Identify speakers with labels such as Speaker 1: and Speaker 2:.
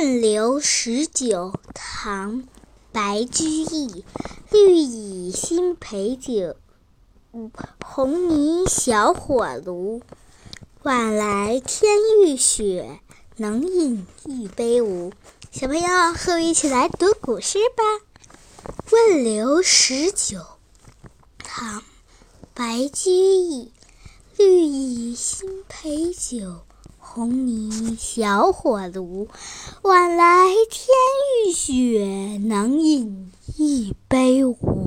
Speaker 1: 问刘十九，唐·白居易。绿蚁新醅酒，红泥小火炉。晚来天欲雪，能饮一杯无？小朋友，和我一起来读古诗吧。问刘十九，唐·白居易。绿蚁新醅酒。红泥小火炉，晚来天欲雪，能饮一杯无？